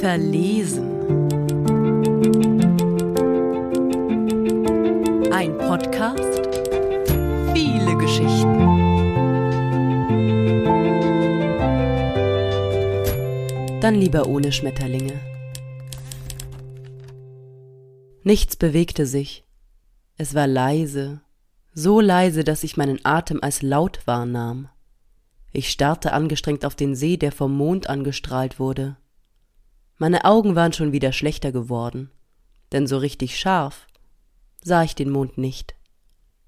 Verlesen. Ein Podcast. Viele Geschichten. Dann lieber ohne Schmetterlinge. Nichts bewegte sich. Es war leise, so leise, dass ich meinen Atem als laut wahrnahm. Ich starrte angestrengt auf den See, der vom Mond angestrahlt wurde. Meine Augen waren schon wieder schlechter geworden, denn so richtig scharf sah ich den Mond nicht.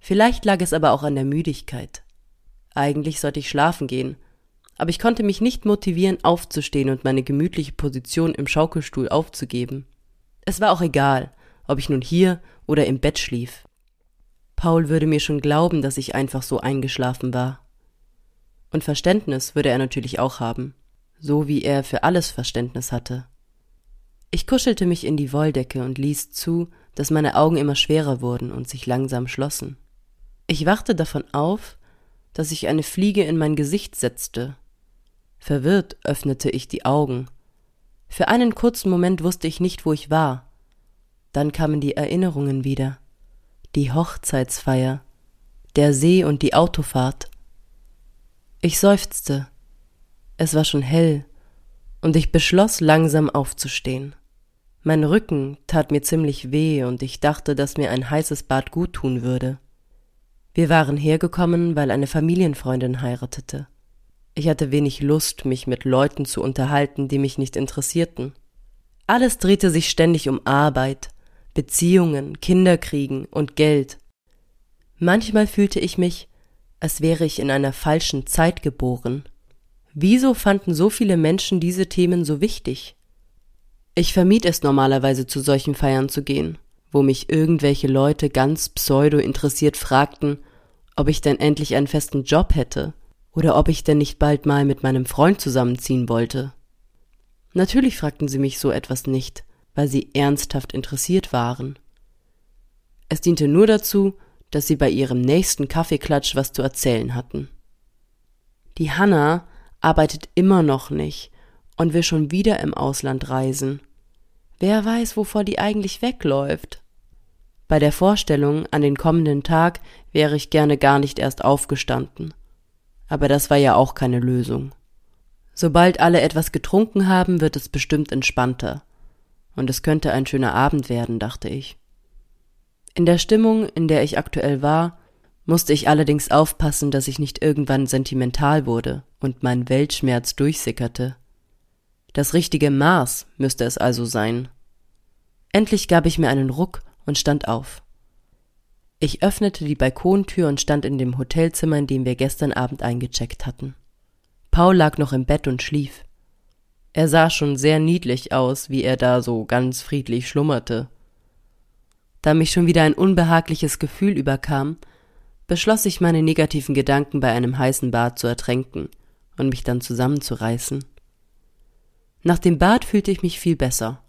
Vielleicht lag es aber auch an der Müdigkeit. Eigentlich sollte ich schlafen gehen, aber ich konnte mich nicht motivieren, aufzustehen und meine gemütliche Position im Schaukelstuhl aufzugeben. Es war auch egal, ob ich nun hier oder im Bett schlief. Paul würde mir schon glauben, dass ich einfach so eingeschlafen war. Und Verständnis würde er natürlich auch haben, so wie er für alles Verständnis hatte. Ich kuschelte mich in die Wolldecke und ließ zu, dass meine Augen immer schwerer wurden und sich langsam schlossen. Ich wachte davon auf, dass sich eine Fliege in mein Gesicht setzte. Verwirrt öffnete ich die Augen. Für einen kurzen Moment wusste ich nicht, wo ich war. Dann kamen die Erinnerungen wieder. Die Hochzeitsfeier, der See und die Autofahrt. Ich seufzte. Es war schon hell, und ich beschloss, langsam aufzustehen. Mein Rücken tat mir ziemlich weh, und ich dachte, dass mir ein heißes Bad gut tun würde. Wir waren hergekommen, weil eine Familienfreundin heiratete. Ich hatte wenig Lust, mich mit Leuten zu unterhalten, die mich nicht interessierten. Alles drehte sich ständig um Arbeit, Beziehungen, Kinderkriegen und Geld. Manchmal fühlte ich mich, als wäre ich in einer falschen Zeit geboren. Wieso fanden so viele Menschen diese Themen so wichtig? Ich vermied es normalerweise zu solchen Feiern zu gehen, wo mich irgendwelche Leute ganz pseudo interessiert fragten, ob ich denn endlich einen festen Job hätte oder ob ich denn nicht bald mal mit meinem Freund zusammenziehen wollte. Natürlich fragten sie mich so etwas nicht, weil sie ernsthaft interessiert waren. Es diente nur dazu, dass sie bei ihrem nächsten Kaffeeklatsch was zu erzählen hatten. Die Hanna arbeitet immer noch nicht und will schon wieder im Ausland reisen. Wer weiß, wovor die eigentlich wegläuft. Bei der Vorstellung an den kommenden Tag wäre ich gerne gar nicht erst aufgestanden. Aber das war ja auch keine Lösung. Sobald alle etwas getrunken haben, wird es bestimmt entspannter. Und es könnte ein schöner Abend werden, dachte ich. In der Stimmung, in der ich aktuell war, musste ich allerdings aufpassen, dass ich nicht irgendwann sentimental wurde und mein Weltschmerz durchsickerte. Das richtige Maß müsste es also sein. Endlich gab ich mir einen Ruck und stand auf. Ich öffnete die Balkontür und stand in dem Hotelzimmer, in dem wir gestern Abend eingecheckt hatten. Paul lag noch im Bett und schlief. Er sah schon sehr niedlich aus, wie er da so ganz friedlich schlummerte. Da mich schon wieder ein unbehagliches Gefühl überkam, beschloss ich meine negativen Gedanken bei einem heißen Bad zu ertränken und mich dann zusammenzureißen. Nach dem Bad fühlte ich mich viel besser.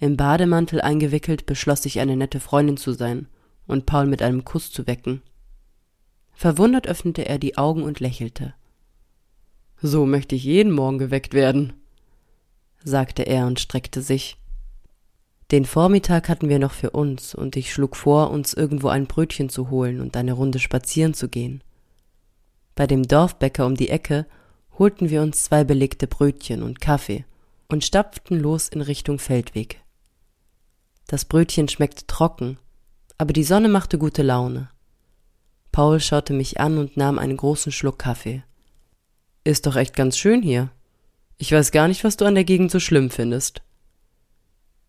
Im Bademantel eingewickelt beschloss ich eine nette Freundin zu sein und Paul mit einem Kuss zu wecken. Verwundert öffnete er die Augen und lächelte. So möchte ich jeden Morgen geweckt werden, sagte er und streckte sich. Den Vormittag hatten wir noch für uns, und ich schlug vor, uns irgendwo ein Brötchen zu holen und eine Runde spazieren zu gehen. Bei dem Dorfbäcker um die Ecke holten wir uns zwei belegte Brötchen und Kaffee und stapften los in Richtung Feldweg. Das Brötchen schmeckte trocken, aber die Sonne machte gute Laune. Paul schaute mich an und nahm einen großen Schluck Kaffee. Ist doch echt ganz schön hier. Ich weiß gar nicht, was du an der Gegend so schlimm findest.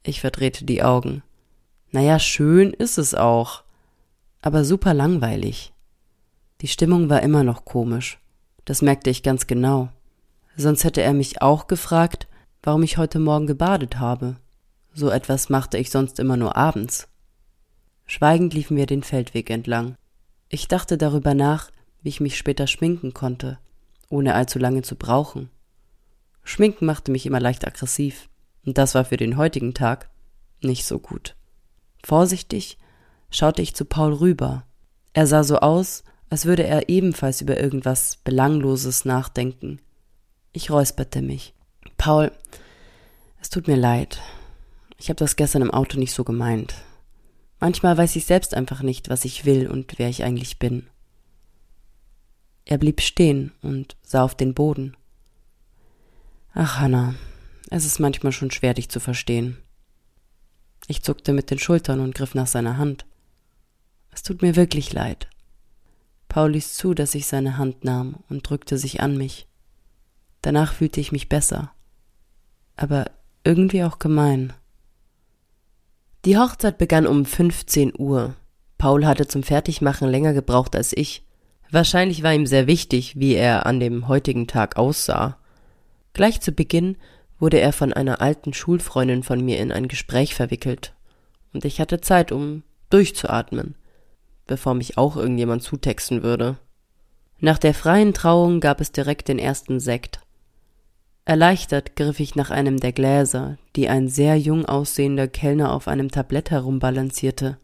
Ich verdrehte die Augen. Naja, schön ist es auch, aber super langweilig. Die Stimmung war immer noch komisch. Das merkte ich ganz genau. Sonst hätte er mich auch gefragt, warum ich heute Morgen gebadet habe. So etwas machte ich sonst immer nur abends. Schweigend liefen wir den Feldweg entlang. Ich dachte darüber nach, wie ich mich später schminken konnte, ohne allzu lange zu brauchen. Schminken machte mich immer leicht aggressiv. Und das war für den heutigen Tag nicht so gut. Vorsichtig schaute ich zu Paul rüber. Er sah so aus, als würde er ebenfalls über irgendwas Belangloses nachdenken. Ich räusperte mich. Paul, es tut mir leid. Ich habe das gestern im Auto nicht so gemeint. Manchmal weiß ich selbst einfach nicht, was ich will und wer ich eigentlich bin. Er blieb stehen und sah auf den Boden. Ach, Hannah, es ist manchmal schon schwer, dich zu verstehen. Ich zuckte mit den Schultern und griff nach seiner Hand. Es tut mir wirklich leid. Paul ließ zu, dass ich seine Hand nahm und drückte sich an mich. Danach fühlte ich mich besser, aber irgendwie auch gemein. Die Hochzeit begann um 15 Uhr. Paul hatte zum Fertigmachen länger gebraucht als ich. Wahrscheinlich war ihm sehr wichtig, wie er an dem heutigen Tag aussah. Gleich zu Beginn wurde er von einer alten Schulfreundin von mir in ein Gespräch verwickelt, und ich hatte Zeit, um durchzuatmen, bevor mich auch irgendjemand zutexten würde. Nach der freien Trauung gab es direkt den ersten Sekt. Erleichtert griff ich nach einem der Gläser, die ein sehr jung aussehender Kellner auf einem Tablett herumbalancierte.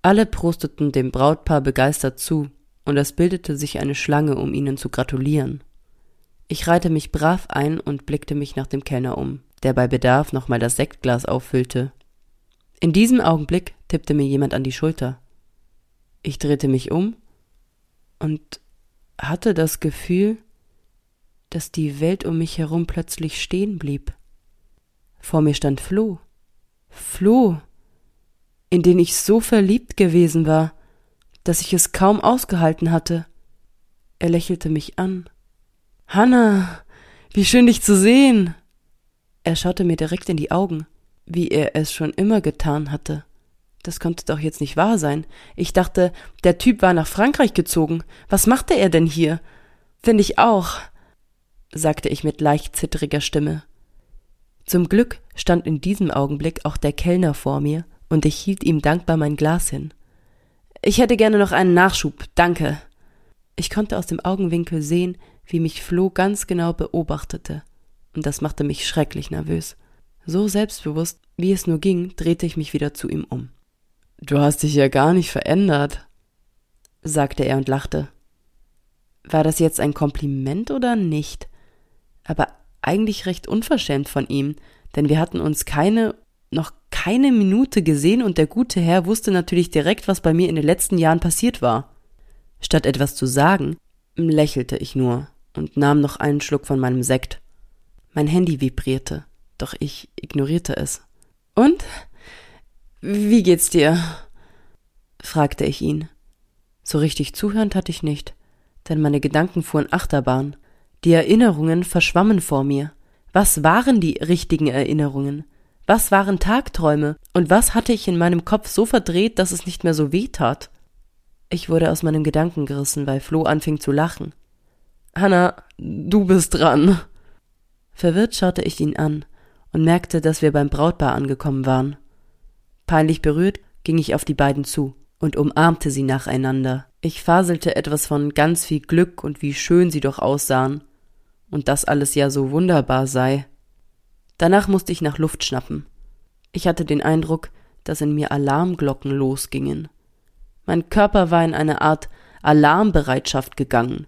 Alle prosteten dem Brautpaar begeistert zu, und es bildete sich eine Schlange, um ihnen zu gratulieren. Ich reihte mich brav ein und blickte mich nach dem Kellner um, der bei Bedarf nochmal das Sektglas auffüllte. In diesem Augenblick tippte mir jemand an die Schulter. Ich drehte mich um und hatte das Gefühl, dass die Welt um mich herum plötzlich stehen blieb. Vor mir stand Flo. Flo, in den ich so verliebt gewesen war dass ich es kaum ausgehalten hatte. Er lächelte mich an. Hanna, wie schön dich zu sehen. Er schaute mir direkt in die Augen, wie er es schon immer getan hatte. Das konnte doch jetzt nicht wahr sein. Ich dachte, der Typ war nach Frankreich gezogen. Was machte er denn hier? Finde ich auch, sagte ich mit leicht zittriger Stimme. Zum Glück stand in diesem Augenblick auch der Kellner vor mir, und ich hielt ihm dankbar mein Glas hin. Ich hätte gerne noch einen Nachschub, danke. Ich konnte aus dem Augenwinkel sehen, wie mich Flo ganz genau beobachtete, und das machte mich schrecklich nervös. So selbstbewusst, wie es nur ging, drehte ich mich wieder zu ihm um. Du hast dich ja gar nicht verändert, sagte er und lachte. War das jetzt ein Kompliment oder nicht? Aber eigentlich recht unverschämt von ihm, denn wir hatten uns keine noch keine Minute gesehen und der gute Herr wusste natürlich direkt, was bei mir in den letzten Jahren passiert war. Statt etwas zu sagen, lächelte ich nur und nahm noch einen Schluck von meinem Sekt. Mein Handy vibrierte, doch ich ignorierte es. Und? Wie geht's dir? fragte ich ihn. So richtig zuhören hatte ich nicht, denn meine Gedanken fuhren Achterbahn. Die Erinnerungen verschwammen vor mir. Was waren die richtigen Erinnerungen? Was waren Tagträume? Und was hatte ich in meinem Kopf so verdreht, dass es nicht mehr so weh tat? Ich wurde aus meinem Gedanken gerissen, weil Flo anfing zu lachen. Hanna, du bist dran. Verwirrt schaute ich ihn an und merkte, dass wir beim Brautpaar angekommen waren. Peinlich berührt ging ich auf die beiden zu und umarmte sie nacheinander. Ich faselte etwas von ganz viel Glück und wie schön sie doch aussahen. Und das alles ja so wunderbar sei. Danach musste ich nach Luft schnappen. Ich hatte den Eindruck, dass in mir Alarmglocken losgingen. Mein Körper war in eine Art Alarmbereitschaft gegangen,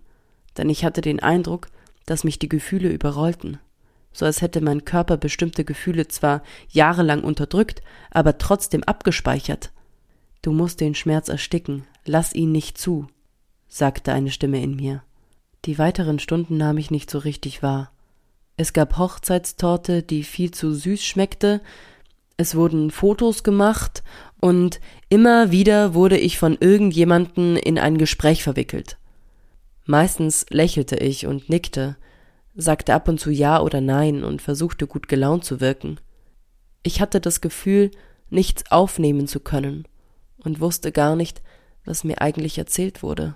denn ich hatte den Eindruck, dass mich die Gefühle überrollten, so als hätte mein Körper bestimmte Gefühle zwar jahrelang unterdrückt, aber trotzdem abgespeichert. Du musst den Schmerz ersticken, lass ihn nicht zu, sagte eine Stimme in mir. Die weiteren Stunden nahm ich nicht so richtig wahr. Es gab Hochzeitstorte, die viel zu süß schmeckte. Es wurden Fotos gemacht und immer wieder wurde ich von irgendjemanden in ein Gespräch verwickelt. Meistens lächelte ich und nickte, sagte ab und zu Ja oder Nein und versuchte gut gelaunt zu wirken. Ich hatte das Gefühl, nichts aufnehmen zu können und wusste gar nicht, was mir eigentlich erzählt wurde.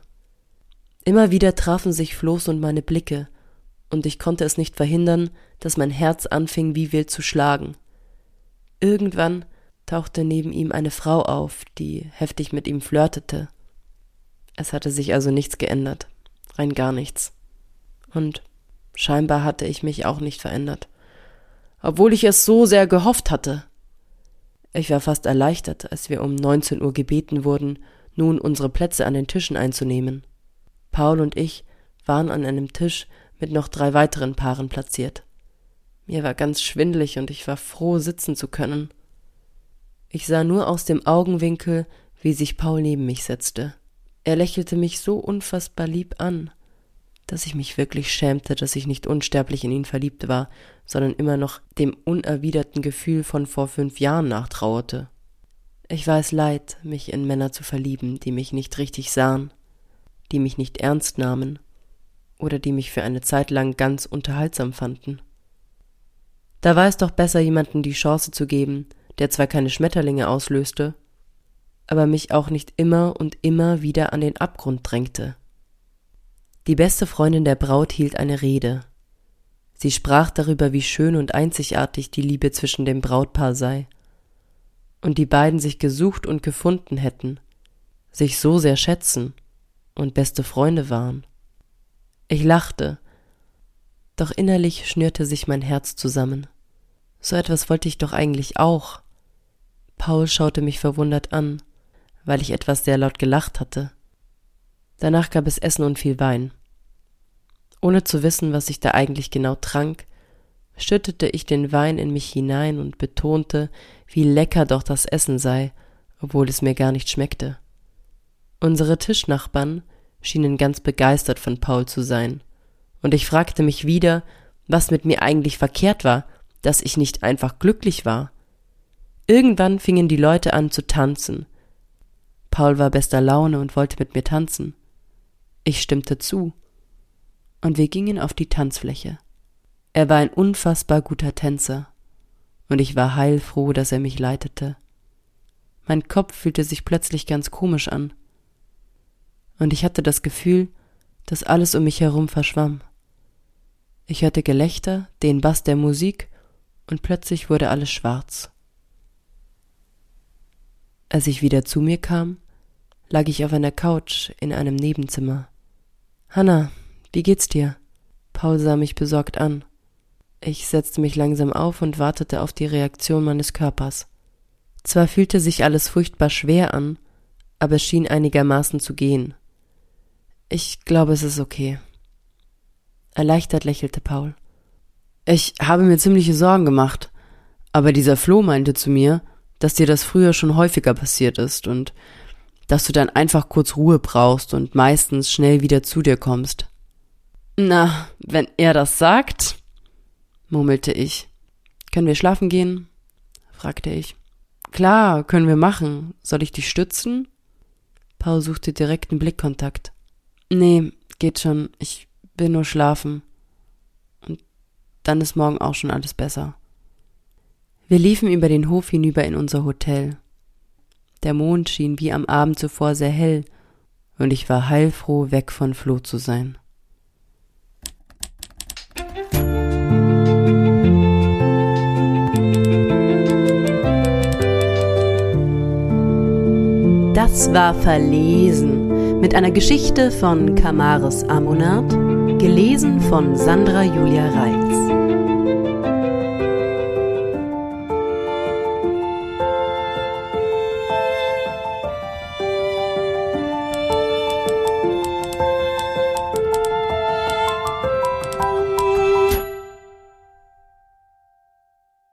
Immer wieder trafen sich Floß und meine Blicke, und ich konnte es nicht verhindern, dass mein Herz anfing wie wild zu schlagen. Irgendwann tauchte neben ihm eine Frau auf, die heftig mit ihm flirtete. Es hatte sich also nichts geändert, rein gar nichts. Und scheinbar hatte ich mich auch nicht verändert, obwohl ich es so sehr gehofft hatte. Ich war fast erleichtert, als wir um 19 Uhr gebeten wurden, nun unsere Plätze an den Tischen einzunehmen. Paul und ich waren an einem Tisch mit noch drei weiteren Paaren platziert. Mir war ganz schwindlig und ich war froh, sitzen zu können. Ich sah nur aus dem Augenwinkel, wie sich Paul neben mich setzte. Er lächelte mich so unfassbar lieb an, dass ich mich wirklich schämte, dass ich nicht unsterblich in ihn verliebt war, sondern immer noch dem unerwiderten Gefühl von vor fünf Jahren nachtrauerte. Ich war es leid, mich in Männer zu verlieben, die mich nicht richtig sahen, die mich nicht ernst nahmen oder die mich für eine Zeit lang ganz unterhaltsam fanden. Da war es doch besser, jemanden die Chance zu geben, der zwar keine Schmetterlinge auslöste, aber mich auch nicht immer und immer wieder an den Abgrund drängte. Die beste Freundin der Braut hielt eine Rede. Sie sprach darüber, wie schön und einzigartig die Liebe zwischen dem Brautpaar sei, und die beiden sich gesucht und gefunden hätten, sich so sehr schätzen und beste Freunde waren. Ich lachte, doch innerlich schnürte sich mein Herz zusammen. So etwas wollte ich doch eigentlich auch. Paul schaute mich verwundert an, weil ich etwas sehr laut gelacht hatte. Danach gab es Essen und viel Wein. Ohne zu wissen, was ich da eigentlich genau trank, schüttete ich den Wein in mich hinein und betonte, wie lecker doch das Essen sei, obwohl es mir gar nicht schmeckte. Unsere Tischnachbarn schienen ganz begeistert von Paul zu sein, und ich fragte mich wieder, was mit mir eigentlich verkehrt war, dass ich nicht einfach glücklich war. Irgendwann fingen die Leute an zu tanzen. Paul war bester Laune und wollte mit mir tanzen. Ich stimmte zu. Und wir gingen auf die Tanzfläche. Er war ein unfassbar guter Tänzer, und ich war heilfroh, dass er mich leitete. Mein Kopf fühlte sich plötzlich ganz komisch an, und ich hatte das Gefühl, dass alles um mich herum verschwamm. Ich hörte Gelächter, den Bass der Musik, und plötzlich wurde alles schwarz. Als ich wieder zu mir kam, lag ich auf einer Couch in einem Nebenzimmer. Hanna, wie geht's dir? Paul sah mich besorgt an. Ich setzte mich langsam auf und wartete auf die Reaktion meines Körpers. Zwar fühlte sich alles furchtbar schwer an, aber es schien einigermaßen zu gehen. Ich glaube, es ist okay. Erleichtert lächelte Paul. Ich habe mir ziemliche Sorgen gemacht, aber dieser Floh meinte zu mir, dass dir das früher schon häufiger passiert ist und dass du dann einfach kurz Ruhe brauchst und meistens schnell wieder zu dir kommst. Na, wenn er das sagt, murmelte ich. Können wir schlafen gehen? fragte ich. Klar, können wir machen. Soll ich dich stützen? Paul suchte direkten Blickkontakt. Nee, geht schon. Ich will nur schlafen. Und dann ist morgen auch schon alles besser. Wir liefen über den Hof hinüber in unser Hotel. Der Mond schien wie am Abend zuvor sehr hell, und ich war heilfroh, weg von Flo zu sein. Das war Verlesen mit einer Geschichte von Kamaris Amonat, gelesen von Sandra Julia Reitz.